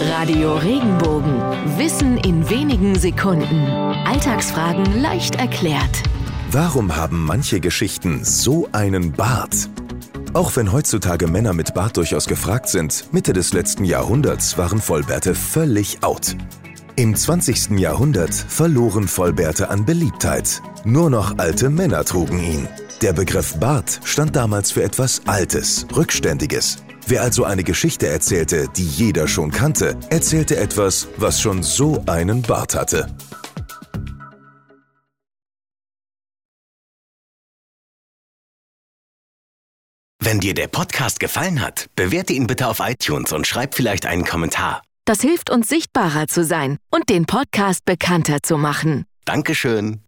Radio Regenbogen. Wissen in wenigen Sekunden. Alltagsfragen leicht erklärt. Warum haben manche Geschichten so einen Bart? Auch wenn heutzutage Männer mit Bart durchaus gefragt sind, Mitte des letzten Jahrhunderts waren Vollbärte völlig out. Im 20. Jahrhundert verloren Vollbärte an Beliebtheit. Nur noch alte Männer trugen ihn. Der Begriff Bart stand damals für etwas Altes, Rückständiges. Wer also eine Geschichte erzählte, die jeder schon kannte, erzählte etwas, was schon so einen Bart hatte. Wenn dir der Podcast gefallen hat, bewerte ihn bitte auf iTunes und schreib vielleicht einen Kommentar. Das hilft uns sichtbarer zu sein und den Podcast bekannter zu machen. Dankeschön.